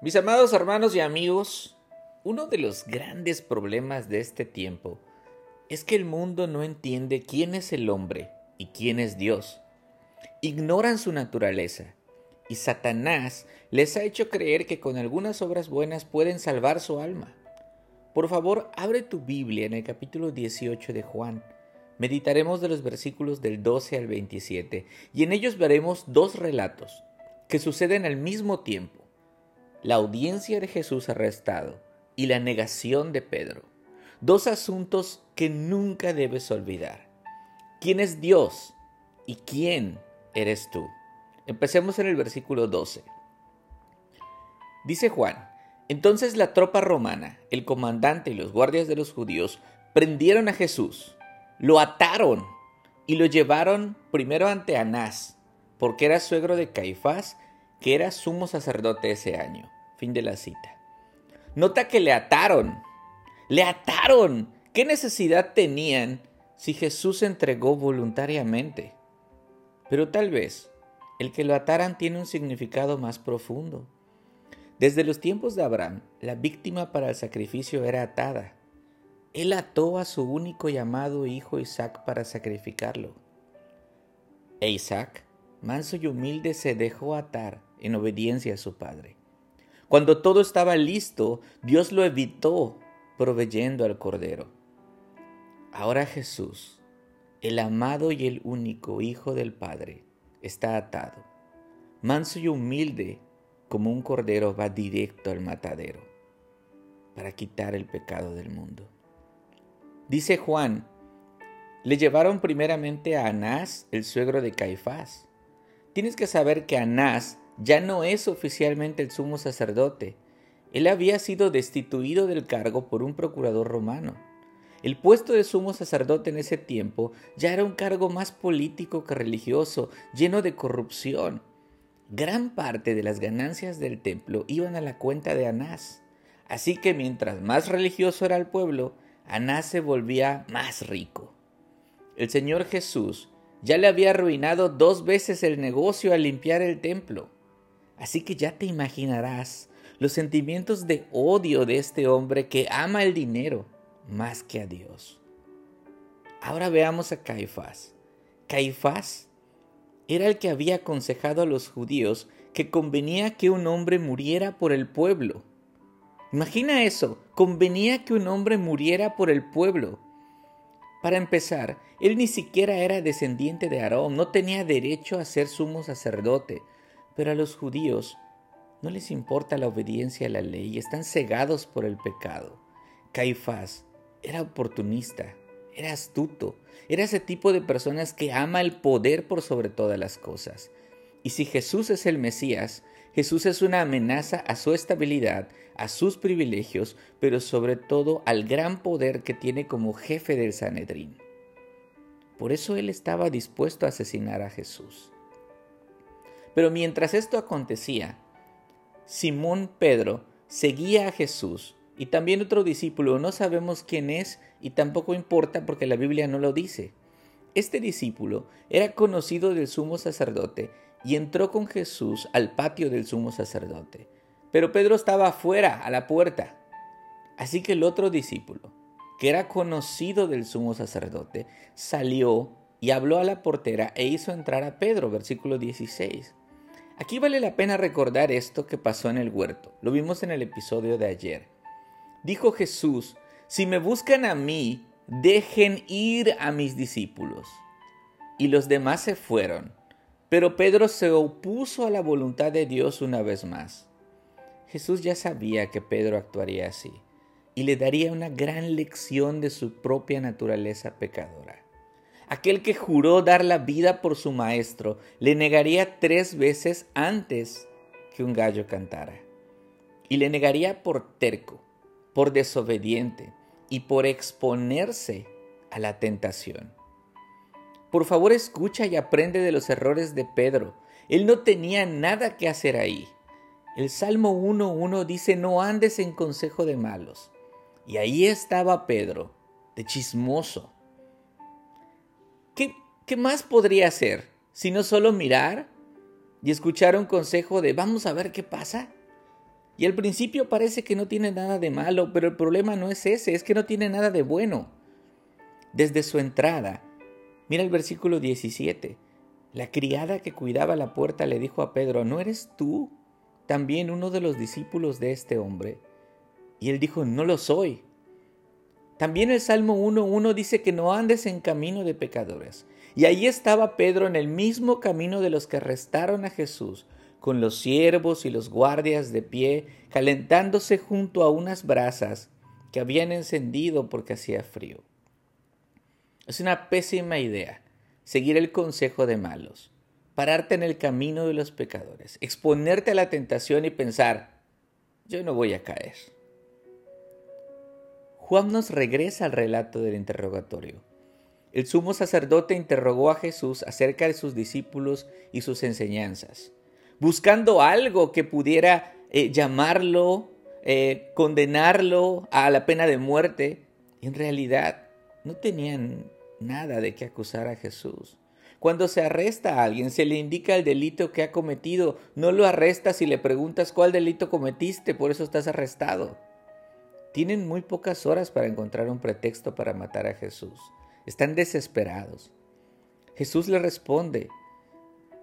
Mis amados hermanos y amigos, uno de los grandes problemas de este tiempo es que el mundo no entiende quién es el hombre y quién es Dios. Ignoran su naturaleza y Satanás les ha hecho creer que con algunas obras buenas pueden salvar su alma. Por favor, abre tu Biblia en el capítulo 18 de Juan. Meditaremos de los versículos del 12 al 27 y en ellos veremos dos relatos que suceden al mismo tiempo. La audiencia de Jesús arrestado y la negación de Pedro. Dos asuntos que nunca debes olvidar. ¿Quién es Dios y quién eres tú? Empecemos en el versículo 12. Dice Juan, entonces la tropa romana, el comandante y los guardias de los judíos prendieron a Jesús, lo ataron y lo llevaron primero ante Anás, porque era suegro de Caifás, que era sumo sacerdote ese año. Fin de la cita. Nota que le ataron. Le ataron. ¿Qué necesidad tenían si Jesús se entregó voluntariamente? Pero tal vez el que lo ataran tiene un significado más profundo. Desde los tiempos de Abraham, la víctima para el sacrificio era atada. Él ató a su único llamado hijo Isaac para sacrificarlo. E Isaac, manso y humilde, se dejó atar en obediencia a su padre. Cuando todo estaba listo, Dios lo evitó proveyendo al cordero. Ahora Jesús, el amado y el único Hijo del Padre, está atado. Manso y humilde como un cordero va directo al matadero para quitar el pecado del mundo. Dice Juan, le llevaron primeramente a Anás, el suegro de Caifás. Tienes que saber que Anás ya no es oficialmente el sumo sacerdote. Él había sido destituido del cargo por un procurador romano. El puesto de sumo sacerdote en ese tiempo ya era un cargo más político que religioso, lleno de corrupción. Gran parte de las ganancias del templo iban a la cuenta de Anás. Así que mientras más religioso era el pueblo, Anás se volvía más rico. El Señor Jesús ya le había arruinado dos veces el negocio al limpiar el templo. Así que ya te imaginarás los sentimientos de odio de este hombre que ama el dinero más que a Dios. Ahora veamos a Caifás. Caifás era el que había aconsejado a los judíos que convenía que un hombre muriera por el pueblo. Imagina eso, convenía que un hombre muriera por el pueblo. Para empezar, él ni siquiera era descendiente de Aarón, no tenía derecho a ser sumo sacerdote, pero a los judíos no les importa la obediencia a la ley, están cegados por el pecado. Caifás era oportunista, era astuto, era ese tipo de personas que ama el poder por sobre todas las cosas. Y si Jesús es el Mesías, Jesús es una amenaza a su estabilidad, a sus privilegios, pero sobre todo al gran poder que tiene como jefe del Sanedrín. Por eso él estaba dispuesto a asesinar a Jesús. Pero mientras esto acontecía, Simón Pedro seguía a Jesús y también otro discípulo, no sabemos quién es y tampoco importa porque la Biblia no lo dice. Este discípulo era conocido del sumo sacerdote y entró con Jesús al patio del sumo sacerdote. Pero Pedro estaba afuera, a la puerta. Así que el otro discípulo, que era conocido del sumo sacerdote, salió y habló a la portera e hizo entrar a Pedro, versículo 16. Aquí vale la pena recordar esto que pasó en el huerto. Lo vimos en el episodio de ayer. Dijo Jesús, si me buscan a mí, dejen ir a mis discípulos. Y los demás se fueron. Pero Pedro se opuso a la voluntad de Dios una vez más. Jesús ya sabía que Pedro actuaría así y le daría una gran lección de su propia naturaleza pecadora. Aquel que juró dar la vida por su maestro le negaría tres veces antes que un gallo cantara. Y le negaría por terco, por desobediente y por exponerse a la tentación. Por favor escucha y aprende de los errores de Pedro. Él no tenía nada que hacer ahí. El Salmo 1.1 dice, no andes en consejo de malos. Y ahí estaba Pedro, de chismoso. ¿Qué, qué más podría hacer? Si no solo mirar y escuchar un consejo de vamos a ver qué pasa. Y al principio parece que no tiene nada de malo, pero el problema no es ese, es que no tiene nada de bueno. Desde su entrada, mira el versículo 17, la criada que cuidaba la puerta le dijo a Pedro, ¿no eres tú también uno de los discípulos de este hombre? Y él dijo, no lo soy. También el Salmo 1.1 dice que no andes en camino de pecadores. Y ahí estaba Pedro en el mismo camino de los que arrestaron a Jesús, con los siervos y los guardias de pie, calentándose junto a unas brasas que habían encendido porque hacía frío. Es una pésima idea seguir el consejo de malos, pararte en el camino de los pecadores, exponerte a la tentación y pensar, yo no voy a caer. Juan nos regresa al relato del interrogatorio. El sumo sacerdote interrogó a Jesús acerca de sus discípulos y sus enseñanzas buscando algo que pudiera eh, llamarlo, eh, condenarlo a la pena de muerte. en realidad no tenían nada de qué acusar a Jesús. Cuando se arresta a alguien, se le indica el delito que ha cometido. No lo arrestas y le preguntas cuál delito cometiste, por eso estás arrestado. Tienen muy pocas horas para encontrar un pretexto para matar a Jesús. Están desesperados. Jesús le responde,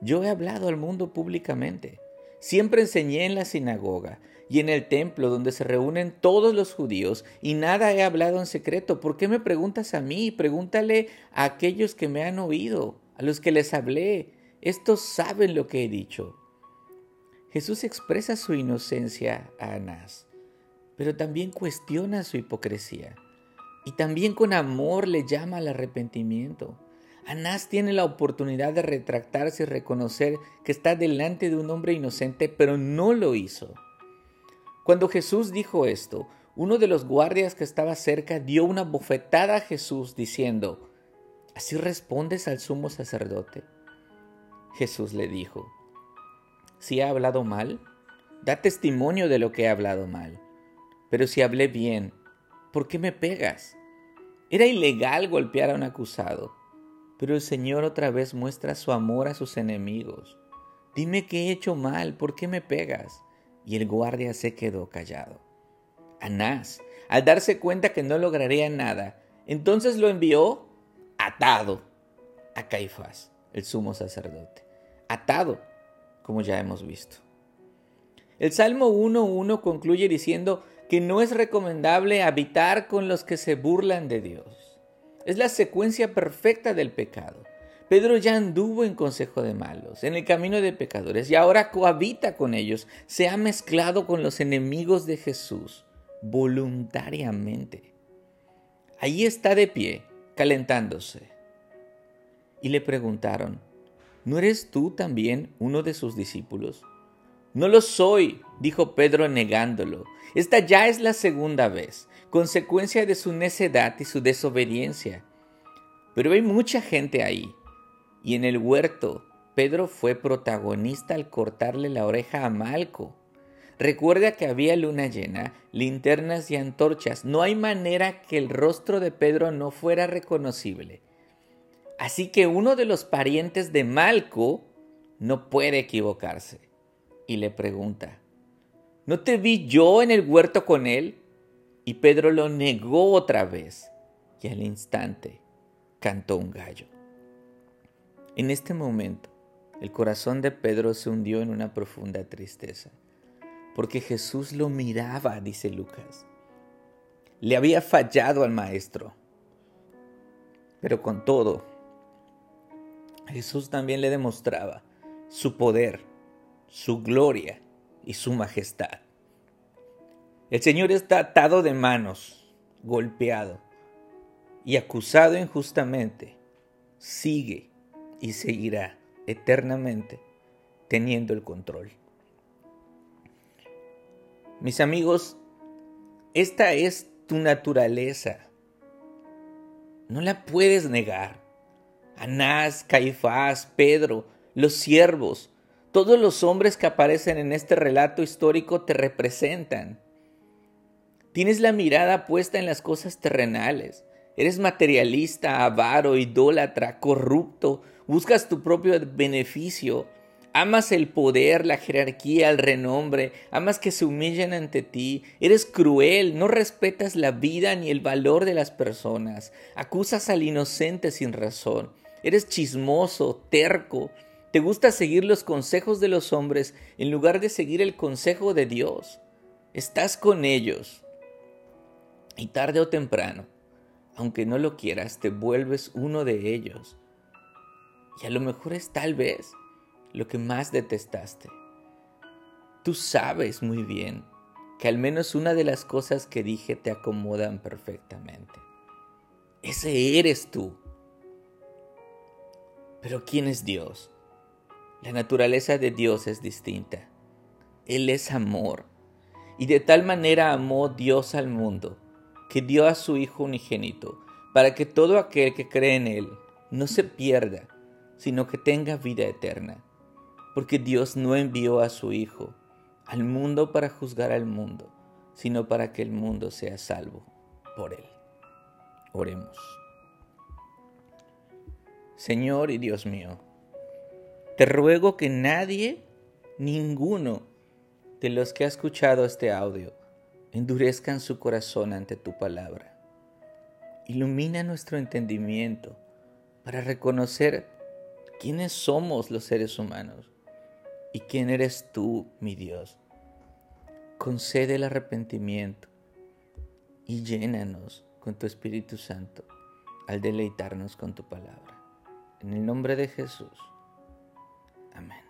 yo he hablado al mundo públicamente. Siempre enseñé en la sinagoga y en el templo donde se reúnen todos los judíos y nada he hablado en secreto. ¿Por qué me preguntas a mí? Pregúntale a aquellos que me han oído, a los que les hablé. Estos saben lo que he dicho. Jesús expresa su inocencia a Anás, pero también cuestiona su hipocresía y también con amor le llama al arrepentimiento. Anás tiene la oportunidad de retractarse y reconocer que está delante de un hombre inocente, pero no lo hizo. Cuando Jesús dijo esto, uno de los guardias que estaba cerca dio una bofetada a Jesús diciendo, ¿Así respondes al sumo sacerdote? Jesús le dijo, si he hablado mal, da testimonio de lo que he hablado mal. Pero si hablé bien, ¿por qué me pegas? Era ilegal golpear a un acusado pero el Señor otra vez muestra su amor a sus enemigos. Dime que he hecho mal, ¿por qué me pegas? Y el guardia se quedó callado. Anás, al darse cuenta que no lograría nada, entonces lo envió atado a Caifás, el sumo sacerdote. Atado, como ya hemos visto. El Salmo 1.1 concluye diciendo que no es recomendable habitar con los que se burlan de Dios. Es la secuencia perfecta del pecado. Pedro ya anduvo en consejo de malos, en el camino de pecadores, y ahora cohabita con ellos, se ha mezclado con los enemigos de Jesús voluntariamente. Allí está de pie, calentándose. Y le preguntaron, ¿no eres tú también uno de sus discípulos? No lo soy, dijo Pedro negándolo. Esta ya es la segunda vez consecuencia de su necedad y su desobediencia. Pero hay mucha gente ahí. Y en el huerto, Pedro fue protagonista al cortarle la oreja a Malco. Recuerda que había luna llena, linternas y antorchas. No hay manera que el rostro de Pedro no fuera reconocible. Así que uno de los parientes de Malco no puede equivocarse. Y le pregunta, ¿no te vi yo en el huerto con él? Y Pedro lo negó otra vez y al instante cantó un gallo. En este momento, el corazón de Pedro se hundió en una profunda tristeza, porque Jesús lo miraba, dice Lucas. Le había fallado al maestro, pero con todo, Jesús también le demostraba su poder, su gloria y su majestad. El Señor está atado de manos, golpeado y acusado injustamente. Sigue y seguirá eternamente teniendo el control. Mis amigos, esta es tu naturaleza. No la puedes negar. Anás, Caifás, Pedro, los siervos, todos los hombres que aparecen en este relato histórico te representan. Tienes la mirada puesta en las cosas terrenales. Eres materialista, avaro, idólatra, corrupto. Buscas tu propio beneficio. Amas el poder, la jerarquía, el renombre, amas que se humillen ante ti, eres cruel, no respetas la vida ni el valor de las personas, acusas al inocente sin razón, eres chismoso, terco, te gusta seguir los consejos de los hombres en lugar de seguir el consejo de Dios. Estás con ellos. Y tarde o temprano, aunque no lo quieras, te vuelves uno de ellos. Y a lo mejor es tal vez lo que más detestaste. Tú sabes muy bien que al menos una de las cosas que dije te acomodan perfectamente. Ese eres tú. Pero ¿quién es Dios? La naturaleza de Dios es distinta. Él es amor. Y de tal manera amó Dios al mundo, que dio a su Hijo unigénito, para que todo aquel que cree en Él no se pierda, sino que tenga vida eterna porque Dios no envió a su Hijo al mundo para juzgar al mundo, sino para que el mundo sea salvo por él. Oremos. Señor y Dios mío, te ruego que nadie, ninguno de los que ha escuchado este audio, endurezcan su corazón ante tu palabra. Ilumina nuestro entendimiento para reconocer quiénes somos los seres humanos ¿Y quién eres tú, mi Dios? Concede el arrepentimiento y llénanos con tu Espíritu Santo al deleitarnos con tu palabra. En el nombre de Jesús. Amén.